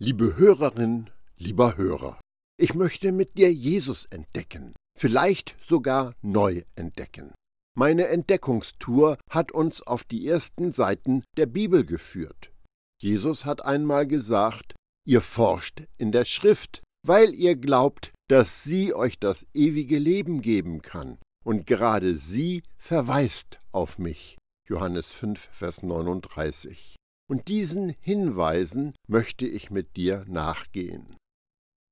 Liebe Hörerin, lieber Hörer, ich möchte mit dir Jesus entdecken, vielleicht sogar neu entdecken. Meine Entdeckungstour hat uns auf die ersten Seiten der Bibel geführt. Jesus hat einmal gesagt, ihr forscht in der Schrift, weil ihr glaubt, dass sie euch das ewige Leben geben kann, und gerade sie verweist auf mich. Johannes 5, Vers 39. Und diesen Hinweisen möchte ich mit dir nachgehen.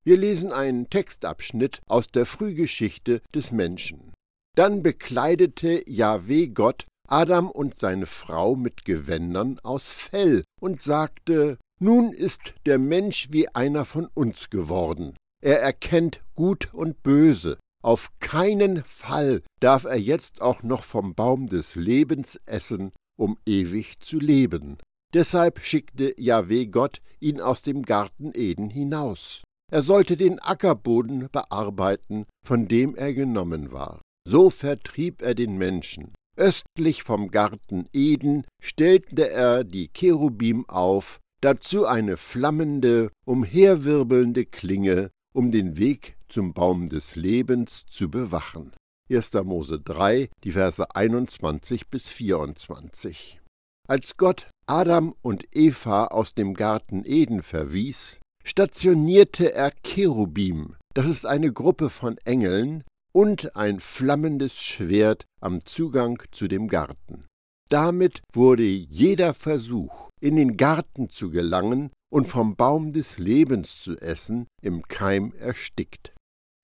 Wir lesen einen Textabschnitt aus der Frühgeschichte des Menschen. Dann bekleidete Jahweh Gott Adam und seine Frau mit Gewändern aus Fell und sagte, nun ist der Mensch wie einer von uns geworden. Er erkennt Gut und Böse. Auf keinen Fall darf er jetzt auch noch vom Baum des Lebens essen, um ewig zu leben. Deshalb schickte Jahweh Gott ihn aus dem Garten Eden hinaus. Er sollte den Ackerboden bearbeiten, von dem er genommen war. So vertrieb er den Menschen. Östlich vom Garten Eden stellte er die Cherubim auf, dazu eine flammende, umherwirbelnde Klinge, um den Weg zum Baum des Lebens zu bewachen. 1. Mose 3, die Verse 21 bis 24. Als Gott Adam und Eva aus dem Garten Eden verwies, stationierte er Cherubim, das ist eine Gruppe von Engeln, und ein flammendes Schwert am Zugang zu dem Garten. Damit wurde jeder Versuch, in den Garten zu gelangen und vom Baum des Lebens zu essen, im Keim erstickt.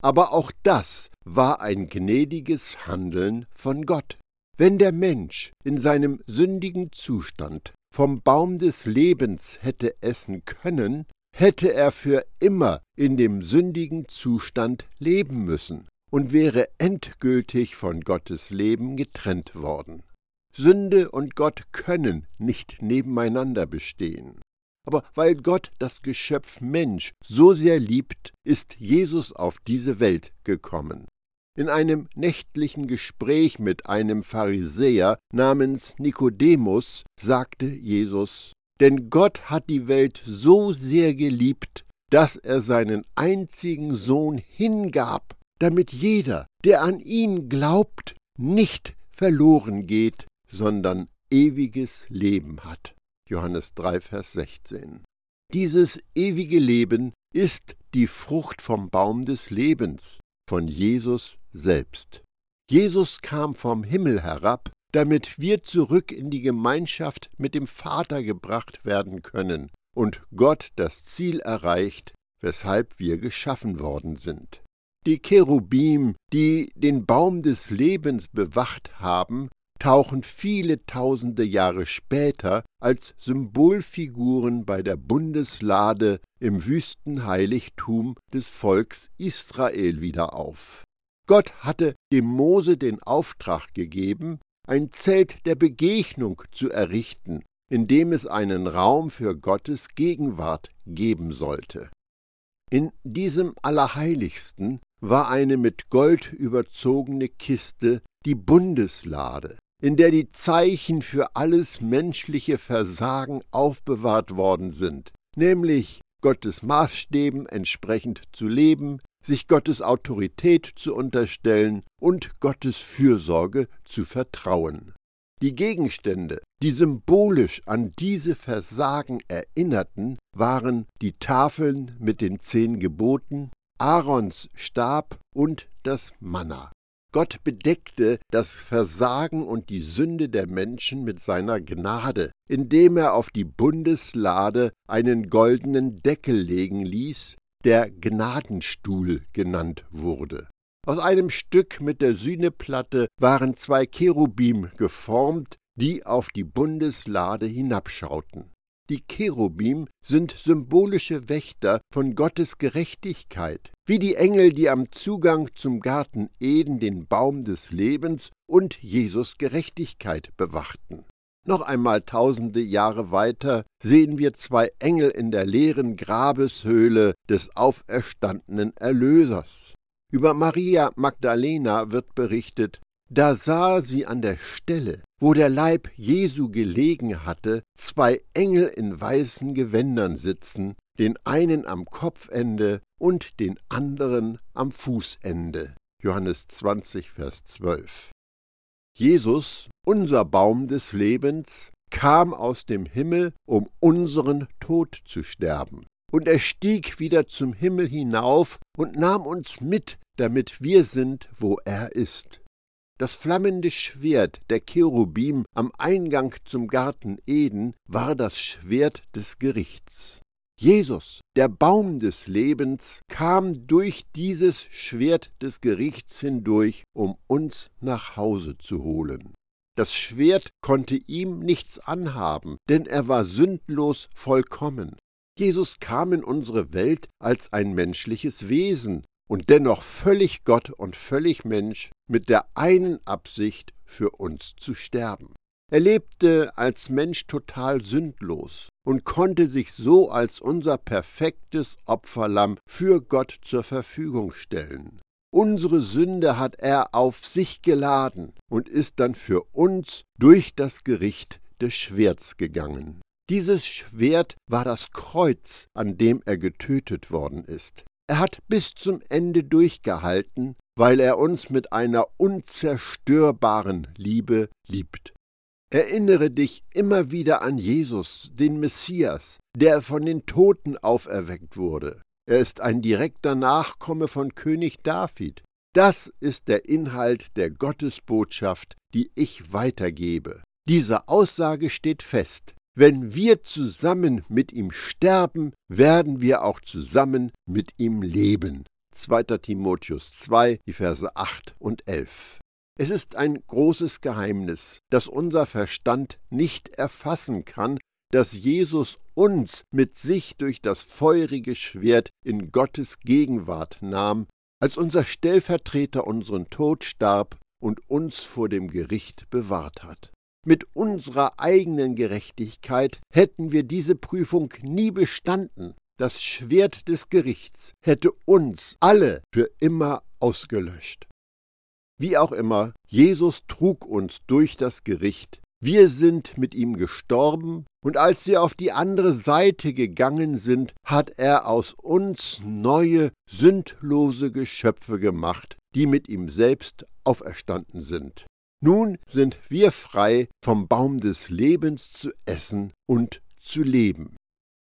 Aber auch das war ein gnädiges Handeln von Gott. Wenn der Mensch in seinem sündigen Zustand vom Baum des Lebens hätte essen können, hätte er für immer in dem sündigen Zustand leben müssen und wäre endgültig von Gottes Leben getrennt worden. Sünde und Gott können nicht nebeneinander bestehen. Aber weil Gott das Geschöpf Mensch so sehr liebt, ist Jesus auf diese Welt gekommen. In einem nächtlichen Gespräch mit einem Pharisäer namens Nikodemus sagte Jesus, denn Gott hat die Welt so sehr geliebt, dass er seinen einzigen Sohn hingab, damit jeder, der an ihn glaubt, nicht verloren geht, sondern ewiges Leben hat. Johannes 3, Vers 16. Dieses ewige Leben ist die Frucht vom Baum des Lebens, von Jesus selbst. Jesus kam vom Himmel herab, damit wir zurück in die Gemeinschaft mit dem Vater gebracht werden können und Gott das Ziel erreicht, weshalb wir geschaffen worden sind. Die Cherubim, die den Baum des Lebens bewacht haben, tauchen viele tausende Jahre später als Symbolfiguren bei der Bundeslade im Wüstenheiligtum des Volks Israel wieder auf. Gott hatte dem Mose den Auftrag gegeben, ein Zelt der Begegnung zu errichten, in dem es einen Raum für Gottes Gegenwart geben sollte. In diesem Allerheiligsten war eine mit Gold überzogene Kiste, die Bundeslade, in der die Zeichen für alles menschliche Versagen aufbewahrt worden sind, nämlich Gottes Maßstäben entsprechend zu leben, sich Gottes Autorität zu unterstellen und Gottes Fürsorge zu vertrauen. Die Gegenstände, die symbolisch an diese Versagen erinnerten, waren die Tafeln mit den zehn Geboten, Aarons Stab und das Manna. Gott bedeckte das Versagen und die Sünde der Menschen mit seiner Gnade, indem er auf die Bundeslade einen goldenen Deckel legen ließ, der Gnadenstuhl genannt wurde. Aus einem Stück mit der Sühneplatte waren zwei Cherubim geformt, die auf die Bundeslade hinabschauten. Die Cherubim sind symbolische Wächter von Gottes Gerechtigkeit, wie die Engel, die am Zugang zum Garten Eden den Baum des Lebens und Jesus Gerechtigkeit bewachten. Noch einmal tausende Jahre weiter sehen wir zwei Engel in der leeren Grabeshöhle des auferstandenen Erlösers. Über Maria Magdalena wird berichtet, da sah sie an der Stelle, wo der Leib Jesu gelegen hatte, zwei Engel in weißen Gewändern sitzen, den einen am Kopfende und den anderen am Fußende. Johannes 20, Vers 12. Jesus, unser Baum des Lebens, kam aus dem Himmel, um unseren Tod zu sterben. Und er stieg wieder zum Himmel hinauf und nahm uns mit, damit wir sind, wo er ist. Das flammende Schwert der Cherubim am Eingang zum Garten Eden war das Schwert des Gerichts. Jesus, der Baum des Lebens, kam durch dieses Schwert des Gerichts hindurch, um uns nach Hause zu holen. Das Schwert konnte ihm nichts anhaben, denn er war sündlos vollkommen. Jesus kam in unsere Welt als ein menschliches Wesen und dennoch völlig Gott und völlig Mensch mit der einen Absicht, für uns zu sterben. Er lebte als Mensch total sündlos und konnte sich so als unser perfektes Opferlamm für Gott zur Verfügung stellen. Unsere Sünde hat er auf sich geladen und ist dann für uns durch das Gericht des Schwerts gegangen. Dieses Schwert war das Kreuz, an dem er getötet worden ist. Er hat bis zum Ende durchgehalten, weil er uns mit einer unzerstörbaren Liebe liebt. Erinnere dich immer wieder an Jesus, den Messias, der von den Toten auferweckt wurde. Er ist ein direkter Nachkomme von König David. Das ist der Inhalt der Gottesbotschaft, die ich weitergebe. Diese Aussage steht fest. Wenn wir zusammen mit ihm sterben, werden wir auch zusammen mit ihm leben. 2. Timotheus 2, die Verse 8 und 11. Es ist ein großes Geheimnis, das unser Verstand nicht erfassen kann, dass Jesus uns mit sich durch das feurige Schwert in Gottes Gegenwart nahm, als unser Stellvertreter unseren Tod starb und uns vor dem Gericht bewahrt hat. Mit unserer eigenen Gerechtigkeit hätten wir diese Prüfung nie bestanden. Das Schwert des Gerichts hätte uns alle für immer ausgelöscht. Wie auch immer, Jesus trug uns durch das Gericht. Wir sind mit ihm gestorben, und als wir auf die andere Seite gegangen sind, hat er aus uns neue, sündlose Geschöpfe gemacht, die mit ihm selbst auferstanden sind. Nun sind wir frei, vom Baum des Lebens zu essen und zu leben.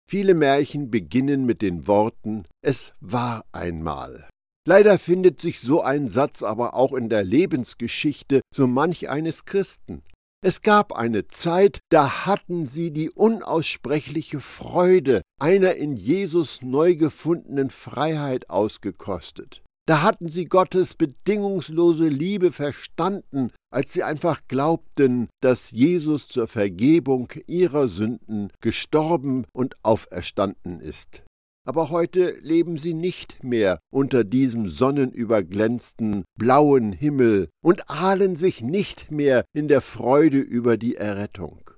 Viele Märchen beginnen mit den Worten Es war einmal. Leider findet sich so ein Satz aber auch in der Lebensgeschichte so manch eines Christen. Es gab eine Zeit, da hatten sie die unaussprechliche Freude einer in Jesus neu gefundenen Freiheit ausgekostet. Da hatten sie Gottes bedingungslose Liebe verstanden, als sie einfach glaubten, dass Jesus zur Vergebung ihrer Sünden gestorben und auferstanden ist aber heute leben sie nicht mehr unter diesem sonnenüberglänzten blauen Himmel und ahlen sich nicht mehr in der Freude über die Errettung.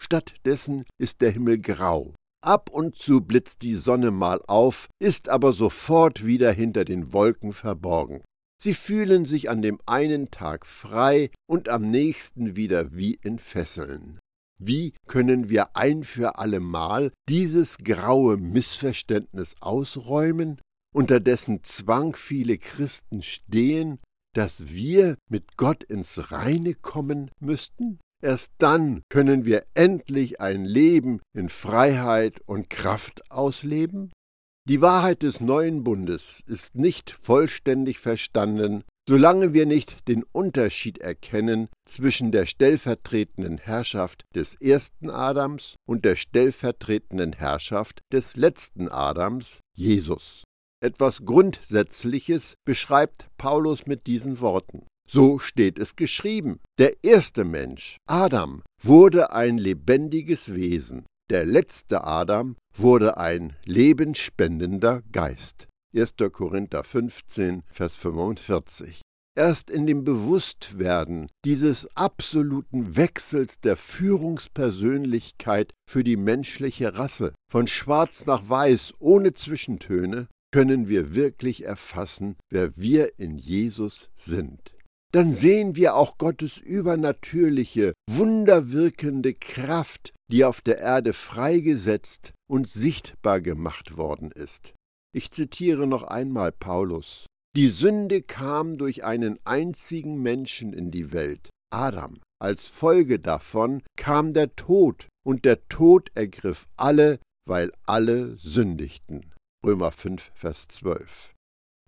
Stattdessen ist der Himmel grau. Ab und zu blitzt die Sonne mal auf, ist aber sofort wieder hinter den Wolken verborgen. Sie fühlen sich an dem einen Tag frei und am nächsten wieder wie in Fesseln. Wie können wir ein für allemal dieses graue Missverständnis ausräumen, unter dessen Zwang viele Christen stehen, dass wir mit Gott ins Reine kommen müssten? Erst dann können wir endlich ein Leben in Freiheit und Kraft ausleben? Die Wahrheit des neuen Bundes ist nicht vollständig verstanden, solange wir nicht den Unterschied erkennen zwischen der stellvertretenden Herrschaft des ersten Adams und der stellvertretenden Herrschaft des letzten Adams, Jesus. Etwas Grundsätzliches beschreibt Paulus mit diesen Worten. So steht es geschrieben. Der erste Mensch, Adam, wurde ein lebendiges Wesen. Der letzte Adam wurde ein lebensspendender Geist. 1. Korinther 15, Vers 45. Erst in dem Bewusstwerden dieses absoluten Wechsels der Führungspersönlichkeit für die menschliche Rasse von schwarz nach weiß ohne Zwischentöne können wir wirklich erfassen, wer wir in Jesus sind. Dann sehen wir auch Gottes übernatürliche, wunderwirkende Kraft, die auf der Erde freigesetzt und sichtbar gemacht worden ist. Ich zitiere noch einmal Paulus. Die Sünde kam durch einen einzigen Menschen in die Welt, Adam. Als Folge davon kam der Tod, und der Tod ergriff alle, weil alle sündigten. Römer 5, Vers 12.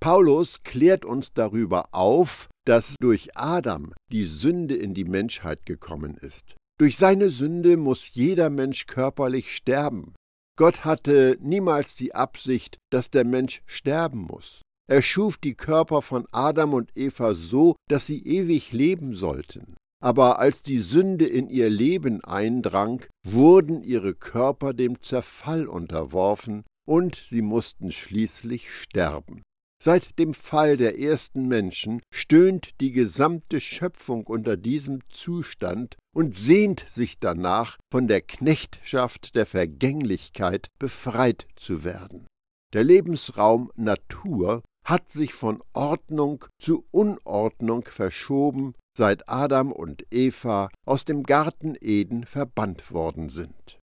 Paulus klärt uns darüber auf, dass durch Adam die Sünde in die Menschheit gekommen ist. Durch seine Sünde muss jeder Mensch körperlich sterben. Gott hatte niemals die Absicht, dass der Mensch sterben muss. Er schuf die Körper von Adam und Eva so, dass sie ewig leben sollten. Aber als die Sünde in ihr Leben eindrang, wurden ihre Körper dem Zerfall unterworfen und sie mussten schließlich sterben. Seit dem Fall der ersten Menschen stöhnt die gesamte Schöpfung unter diesem Zustand und sehnt sich danach, von der Knechtschaft der Vergänglichkeit befreit zu werden. Der Lebensraum Natur hat sich von Ordnung zu Unordnung verschoben, seit Adam und Eva aus dem Garten Eden verbannt worden sind.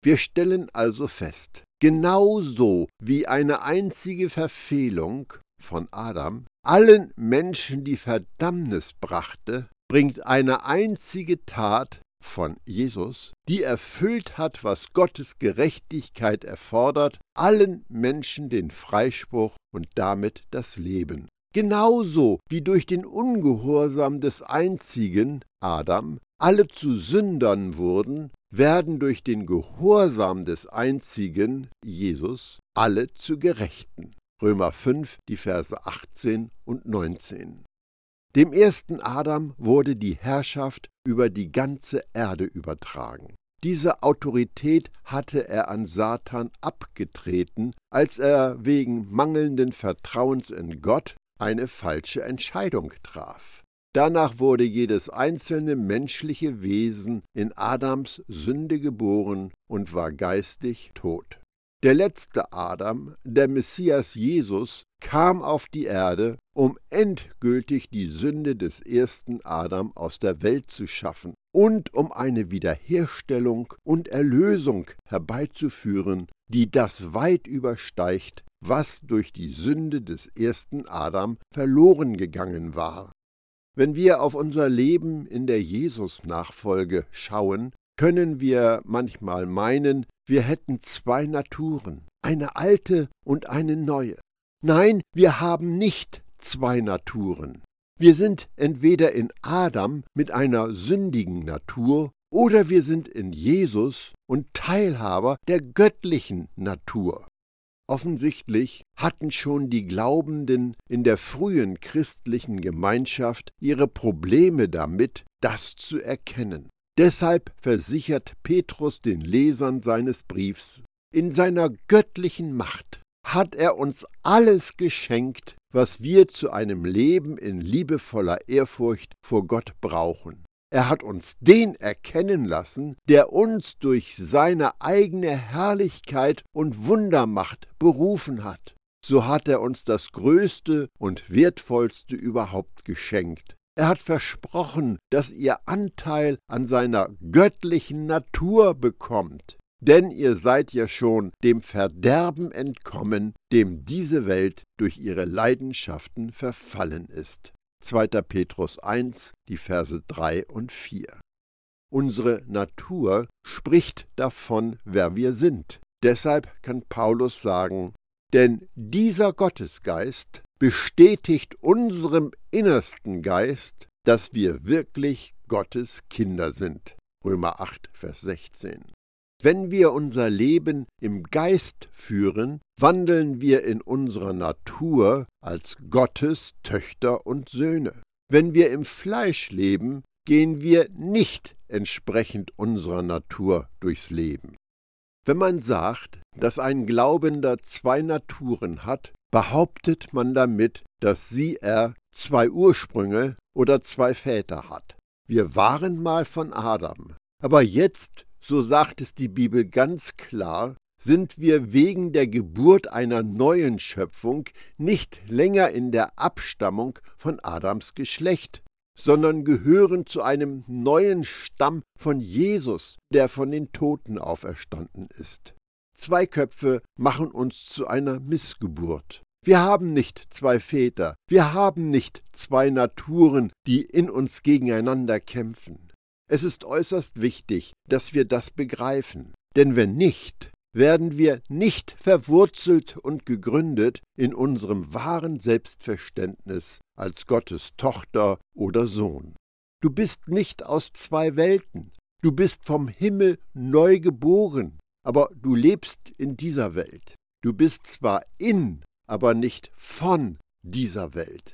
Wir stellen also fest, genauso wie eine einzige Verfehlung von Adam allen Menschen die Verdammnis brachte, bringt eine einzige Tat von Jesus, die erfüllt hat, was Gottes Gerechtigkeit erfordert, allen Menschen den Freispruch und damit das Leben. Genauso wie durch den Ungehorsam des einzigen, Adam, alle zu Sündern wurden, werden durch den Gehorsam des einzigen, Jesus, alle zu Gerechten. Römer 5, die Verse 18 und 19. Dem ersten Adam wurde die Herrschaft über die ganze Erde übertragen. Diese Autorität hatte er an Satan abgetreten, als er wegen mangelnden Vertrauens in Gott eine falsche Entscheidung traf. Danach wurde jedes einzelne menschliche Wesen in Adams Sünde geboren und war geistig tot. Der letzte Adam, der Messias Jesus, kam auf die Erde, um endgültig die Sünde des ersten Adam aus der Welt zu schaffen und um eine Wiederherstellung und Erlösung herbeizuführen, die das weit übersteigt, was durch die Sünde des ersten Adam verloren gegangen war. Wenn wir auf unser Leben in der Jesus-Nachfolge schauen, können wir manchmal meinen, wir hätten zwei Naturen, eine alte und eine neue. Nein, wir haben nicht zwei Naturen. Wir sind entweder in Adam mit einer sündigen Natur oder wir sind in Jesus und Teilhaber der göttlichen Natur. Offensichtlich hatten schon die Glaubenden in der frühen christlichen Gemeinschaft ihre Probleme damit, das zu erkennen. Deshalb versichert Petrus den Lesern seines Briefs, in seiner göttlichen Macht hat er uns alles geschenkt, was wir zu einem Leben in liebevoller Ehrfurcht vor Gott brauchen. Er hat uns den erkennen lassen, der uns durch seine eigene Herrlichkeit und Wundermacht berufen hat. So hat er uns das Größte und Wertvollste überhaupt geschenkt, er hat versprochen, dass ihr Anteil an seiner göttlichen Natur bekommt. Denn ihr seid ja schon dem Verderben entkommen, dem diese Welt durch ihre Leidenschaften verfallen ist. 2. Petrus 1, die Verse 3 und 4. Unsere Natur spricht davon, wer wir sind. Deshalb kann Paulus sagen, denn dieser Gottesgeist bestätigt unserem innersten Geist, dass wir wirklich Gottes Kinder sind. Römer 8, Vers 16. Wenn wir unser Leben im Geist führen, wandeln wir in unserer Natur als Gottes Töchter und Söhne. Wenn wir im Fleisch leben, gehen wir nicht entsprechend unserer Natur durchs Leben. Wenn man sagt, dass ein Glaubender zwei Naturen hat, behauptet man damit, dass sie er zwei Ursprünge oder zwei Väter hat. Wir waren mal von Adam, aber jetzt, so sagt es die Bibel ganz klar, sind wir wegen der Geburt einer neuen Schöpfung nicht länger in der Abstammung von Adams Geschlecht, sondern gehören zu einem neuen Stamm von Jesus, der von den Toten auferstanden ist. Zwei Köpfe machen uns zu einer Missgeburt. Wir haben nicht zwei Väter, wir haben nicht zwei Naturen, die in uns gegeneinander kämpfen. Es ist äußerst wichtig, dass wir das begreifen, denn wenn nicht, werden wir nicht verwurzelt und gegründet in unserem wahren Selbstverständnis als Gottes Tochter oder Sohn. Du bist nicht aus zwei Welten, du bist vom Himmel neu geboren, aber du lebst in dieser Welt. Du bist zwar in, aber nicht von dieser Welt.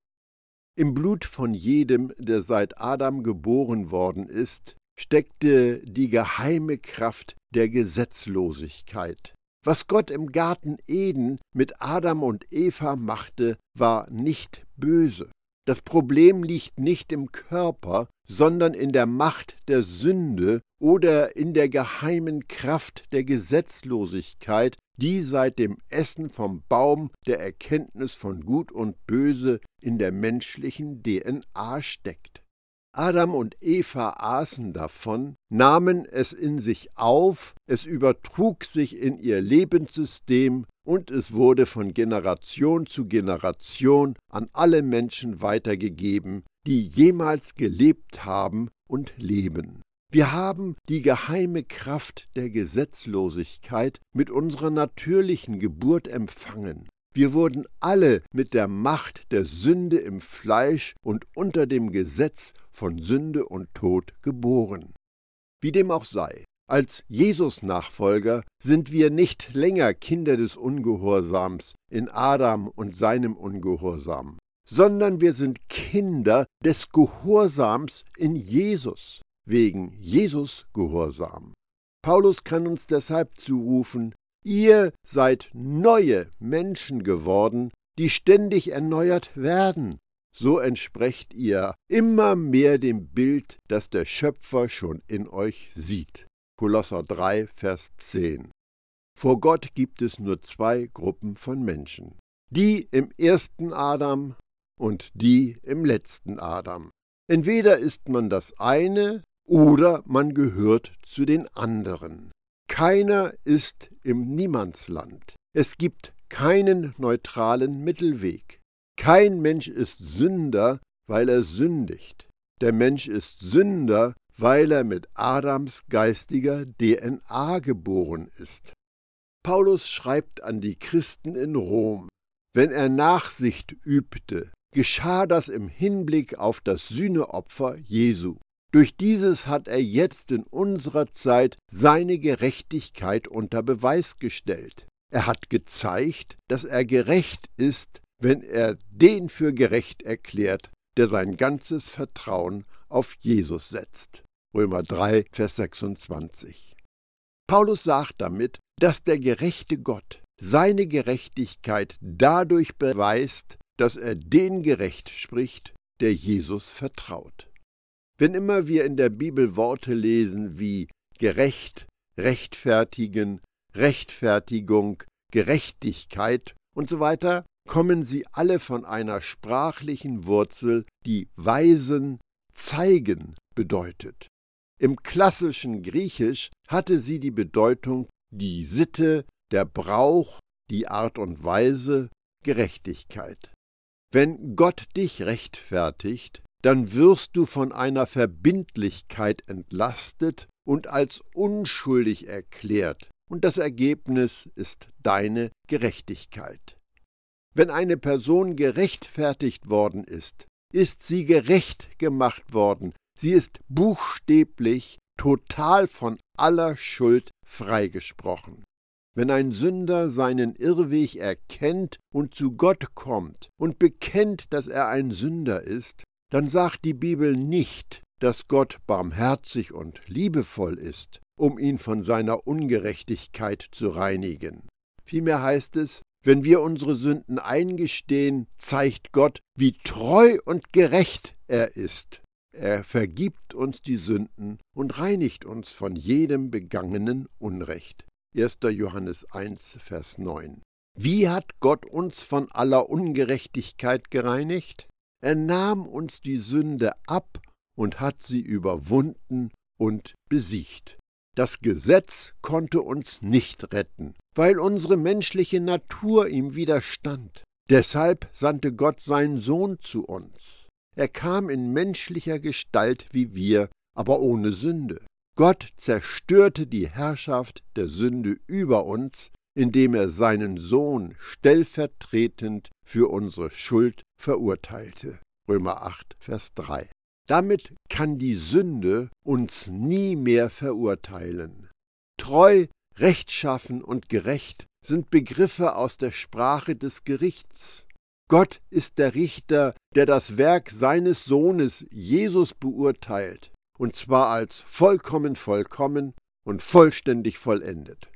Im Blut von jedem, der seit Adam geboren worden ist, steckte die geheime Kraft der Gesetzlosigkeit. Was Gott im Garten Eden mit Adam und Eva machte, war nicht böse. Das Problem liegt nicht im Körper, sondern in der Macht der Sünde oder in der geheimen Kraft der Gesetzlosigkeit, die seit dem Essen vom Baum der Erkenntnis von Gut und Böse in der menschlichen DNA steckt. Adam und Eva aßen davon, nahmen es in sich auf, es übertrug sich in ihr Lebenssystem und es wurde von Generation zu Generation an alle Menschen weitergegeben, die jemals gelebt haben und leben. Wir haben die geheime Kraft der Gesetzlosigkeit mit unserer natürlichen Geburt empfangen. Wir wurden alle mit der Macht der Sünde im Fleisch und unter dem Gesetz von Sünde und Tod geboren. Wie dem auch sei, als Jesus-Nachfolger sind wir nicht länger Kinder des Ungehorsams in Adam und seinem Ungehorsam, sondern wir sind Kinder des Gehorsams in Jesus, wegen Jesus Gehorsam. Paulus kann uns deshalb zurufen, Ihr seid neue Menschen geworden, die ständig erneuert werden. So entsprecht ihr immer mehr dem Bild, das der Schöpfer schon in euch sieht. Kolosser 3, Vers 10. Vor Gott gibt es nur zwei Gruppen von Menschen. Die im ersten Adam und die im letzten Adam. Entweder ist man das eine oder man gehört zu den anderen. Keiner ist im Niemandsland. Es gibt keinen neutralen Mittelweg. Kein Mensch ist Sünder, weil er sündigt. Der Mensch ist Sünder, weil er mit Adams geistiger DNA geboren ist. Paulus schreibt an die Christen in Rom, wenn er Nachsicht übte, geschah das im Hinblick auf das Sühneopfer Jesu. Durch dieses hat er jetzt in unserer Zeit seine Gerechtigkeit unter Beweis gestellt. Er hat gezeigt, dass er gerecht ist, wenn er den für gerecht erklärt, der sein ganzes Vertrauen auf Jesus setzt. Römer 3, Vers 26. Paulus sagt damit, dass der gerechte Gott seine Gerechtigkeit dadurch beweist, dass er den gerecht spricht, der Jesus vertraut. Wenn immer wir in der Bibel Worte lesen wie gerecht, rechtfertigen, Rechtfertigung, Gerechtigkeit und so weiter, kommen sie alle von einer sprachlichen Wurzel, die weisen, zeigen bedeutet. Im klassischen Griechisch hatte sie die Bedeutung die Sitte, der Brauch, die Art und Weise, Gerechtigkeit. Wenn Gott dich rechtfertigt, dann wirst du von einer Verbindlichkeit entlastet und als unschuldig erklärt, und das Ergebnis ist deine Gerechtigkeit. Wenn eine Person gerechtfertigt worden ist, ist sie gerecht gemacht worden, sie ist buchstäblich total von aller Schuld freigesprochen. Wenn ein Sünder seinen Irrweg erkennt und zu Gott kommt und bekennt, dass er ein Sünder ist, dann sagt die Bibel nicht, dass Gott barmherzig und liebevoll ist, um ihn von seiner Ungerechtigkeit zu reinigen. Vielmehr heißt es, wenn wir unsere Sünden eingestehen, zeigt Gott, wie treu und gerecht er ist. Er vergibt uns die Sünden und reinigt uns von jedem begangenen Unrecht. 1. Johannes 1, Vers 9. Wie hat Gott uns von aller Ungerechtigkeit gereinigt? Er nahm uns die Sünde ab und hat sie überwunden und besiegt. Das Gesetz konnte uns nicht retten, weil unsere menschliche Natur ihm widerstand. Deshalb sandte Gott seinen Sohn zu uns. Er kam in menschlicher Gestalt wie wir, aber ohne Sünde. Gott zerstörte die Herrschaft der Sünde über uns, indem er seinen Sohn stellvertretend für unsere Schuld verurteilte. Römer 8, Vers 3. Damit kann die Sünde uns nie mehr verurteilen. Treu, rechtschaffen und gerecht sind Begriffe aus der Sprache des Gerichts. Gott ist der Richter, der das Werk seines Sohnes Jesus beurteilt, und zwar als vollkommen vollkommen und vollständig vollendet.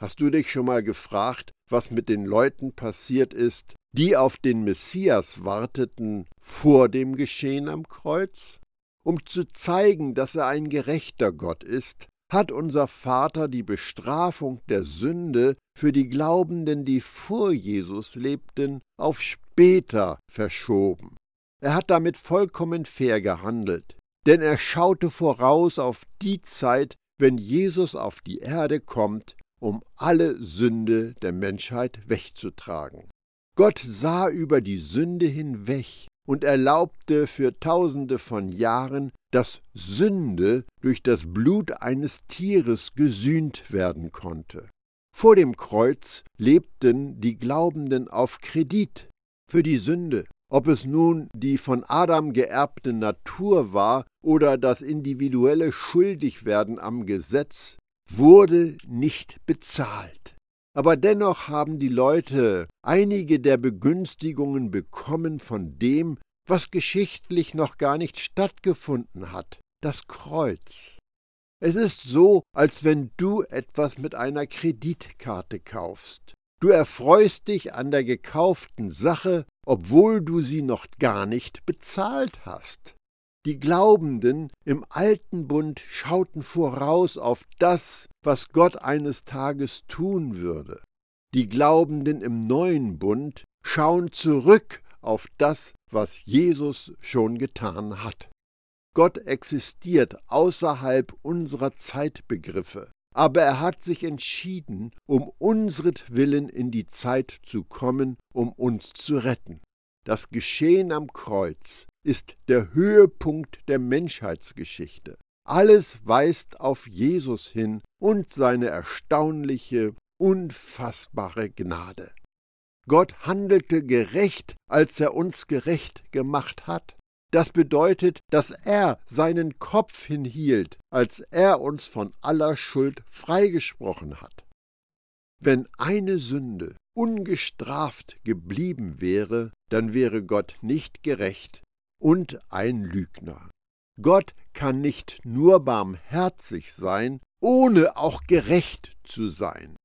Hast du dich schon mal gefragt, was mit den Leuten passiert ist, die auf den Messias warteten vor dem Geschehen am Kreuz? Um zu zeigen, dass er ein gerechter Gott ist, hat unser Vater die Bestrafung der Sünde für die Glaubenden, die vor Jesus lebten, auf später verschoben. Er hat damit vollkommen fair gehandelt, denn er schaute voraus auf die Zeit, wenn Jesus auf die Erde kommt, um alle Sünde der Menschheit wegzutragen. Gott sah über die Sünde hinweg und erlaubte für tausende von Jahren, dass Sünde durch das Blut eines Tieres gesühnt werden konnte. Vor dem Kreuz lebten die Glaubenden auf Kredit für die Sünde, ob es nun die von Adam geerbte Natur war oder das individuelle Schuldigwerden am Gesetz, wurde nicht bezahlt. Aber dennoch haben die Leute einige der Begünstigungen bekommen von dem, was geschichtlich noch gar nicht stattgefunden hat, das Kreuz. Es ist so, als wenn du etwas mit einer Kreditkarte kaufst. Du erfreust dich an der gekauften Sache, obwohl du sie noch gar nicht bezahlt hast. Die Glaubenden im alten Bund schauten voraus auf das, was Gott eines Tages tun würde. Die Glaubenden im neuen Bund schauen zurück auf das, was Jesus schon getan hat. Gott existiert außerhalb unserer Zeitbegriffe, aber er hat sich entschieden, um unsretwillen in die Zeit zu kommen, um uns zu retten. Das Geschehen am Kreuz ist der Höhepunkt der Menschheitsgeschichte. Alles weist auf Jesus hin und seine erstaunliche, unfassbare Gnade. Gott handelte gerecht, als er uns gerecht gemacht hat. Das bedeutet, dass er seinen Kopf hinhielt, als er uns von aller Schuld freigesprochen hat. Wenn eine Sünde ungestraft geblieben wäre, dann wäre Gott nicht gerecht und ein Lügner. Gott kann nicht nur barmherzig sein, ohne auch gerecht zu sein.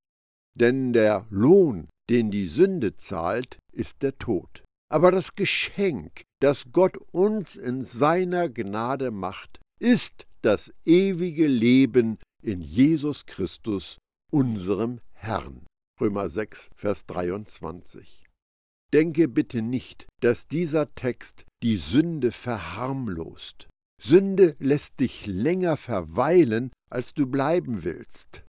Denn der Lohn, den die Sünde zahlt, ist der Tod. Aber das Geschenk, das Gott uns in seiner Gnade macht, ist das ewige Leben in Jesus Christus, unserem Herrn. Römer 6, Vers 23. Denke bitte nicht, dass dieser Text die Sünde verharmlost. Sünde lässt dich länger verweilen, als du bleiben willst.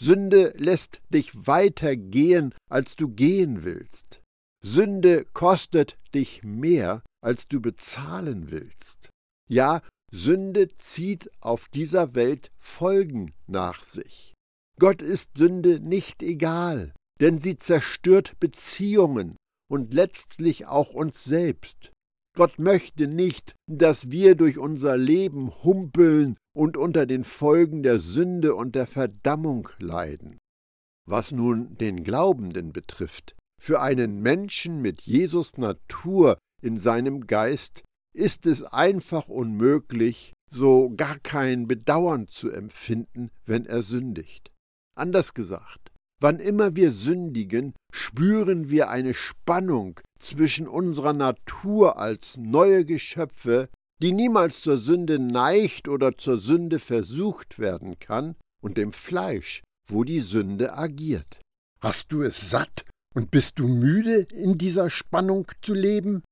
Sünde lässt dich weiter gehen, als du gehen willst. Sünde kostet dich mehr, als du bezahlen willst. Ja, Sünde zieht auf dieser Welt Folgen nach sich. Gott ist Sünde nicht egal, denn sie zerstört Beziehungen und letztlich auch uns selbst. Gott möchte nicht, dass wir durch unser Leben humpeln und unter den Folgen der Sünde und der Verdammung leiden. Was nun den Glaubenden betrifft, für einen Menschen mit Jesus Natur in seinem Geist ist es einfach unmöglich, so gar kein Bedauern zu empfinden, wenn er sündigt. Anders gesagt, wann immer wir sündigen, spüren wir eine Spannung zwischen unserer Natur als neue Geschöpfe, die niemals zur Sünde neigt oder zur Sünde versucht werden kann, und dem Fleisch, wo die Sünde agiert. Hast du es satt und bist du müde, in dieser Spannung zu leben?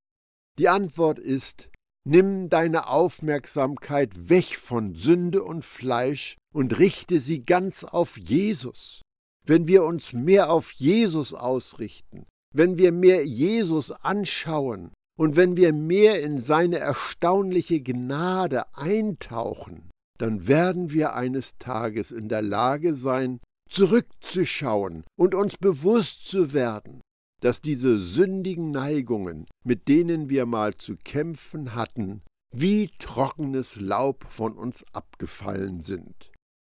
Die Antwort ist, nimm deine Aufmerksamkeit weg von Sünde und Fleisch und richte sie ganz auf Jesus. Wenn wir uns mehr auf Jesus ausrichten, wenn wir mehr Jesus anschauen und wenn wir mehr in seine erstaunliche Gnade eintauchen, dann werden wir eines Tages in der Lage sein, zurückzuschauen und uns bewusst zu werden, dass diese sündigen Neigungen, mit denen wir mal zu kämpfen hatten, wie trockenes Laub von uns abgefallen sind.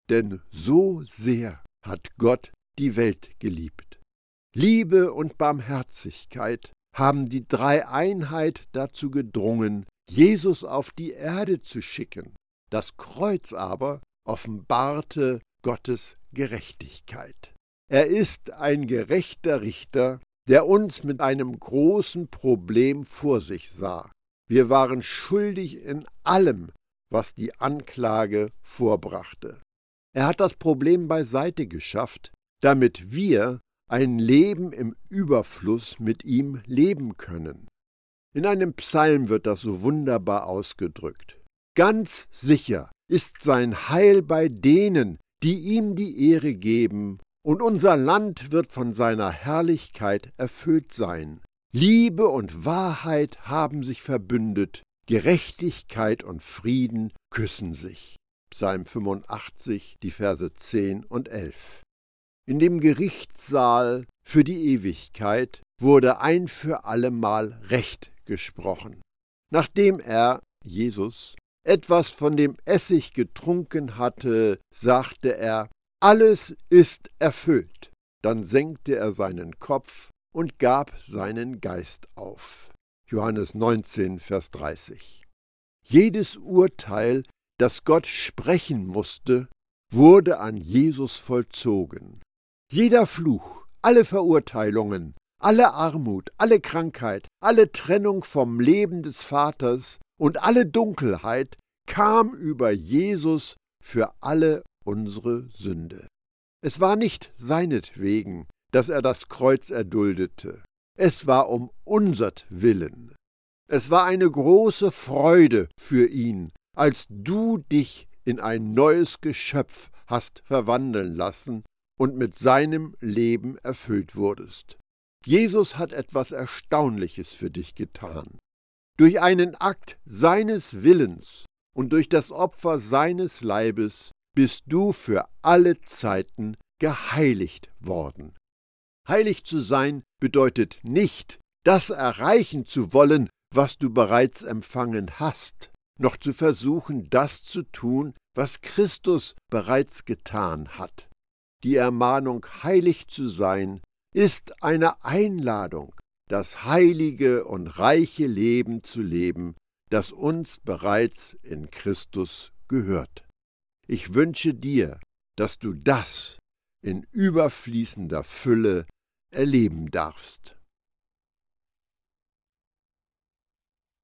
Denn so sehr hat Gott die Welt geliebt. Liebe und Barmherzigkeit haben die Dreieinheit dazu gedrungen, Jesus auf die Erde zu schicken. Das Kreuz aber offenbarte Gottes Gerechtigkeit. Er ist ein gerechter Richter, der uns mit einem großen Problem vor sich sah. Wir waren schuldig in allem, was die Anklage vorbrachte. Er hat das Problem beiseite geschafft, damit wir ein Leben im Überfluss mit ihm leben können. In einem Psalm wird das so wunderbar ausgedrückt. Ganz sicher ist sein Heil bei denen, die ihm die Ehre geben, und unser Land wird von seiner Herrlichkeit erfüllt sein. Liebe und Wahrheit haben sich verbündet, Gerechtigkeit und Frieden küssen sich. Psalm 85, die Verse 10 und 11. In dem Gerichtssaal für die Ewigkeit wurde ein für allemal Recht gesprochen. Nachdem er, Jesus, etwas von dem Essig getrunken hatte, sagte er, alles ist erfüllt. Dann senkte er seinen Kopf und gab seinen Geist auf. Johannes 19, Vers 30. Jedes Urteil, das Gott sprechen musste, wurde an Jesus vollzogen. Jeder Fluch, alle Verurteilungen, alle Armut, alle Krankheit, alle Trennung vom Leben des Vaters und alle Dunkelheit kam über Jesus für alle unsere Sünde. Es war nicht seinetwegen, dass er das Kreuz erduldete, es war um unsertwillen. Es war eine große Freude für ihn, als du dich in ein neues Geschöpf hast verwandeln lassen und mit seinem Leben erfüllt wurdest. Jesus hat etwas Erstaunliches für dich getan. Durch einen Akt seines Willens und durch das Opfer seines Leibes bist du für alle Zeiten geheiligt worden. Heilig zu sein bedeutet nicht, das erreichen zu wollen, was du bereits empfangen hast, noch zu versuchen, das zu tun, was Christus bereits getan hat. Die Ermahnung, heilig zu sein, ist eine Einladung, das heilige und reiche Leben zu leben, das uns bereits in Christus gehört. Ich wünsche dir, dass du das in überfließender Fülle erleben darfst.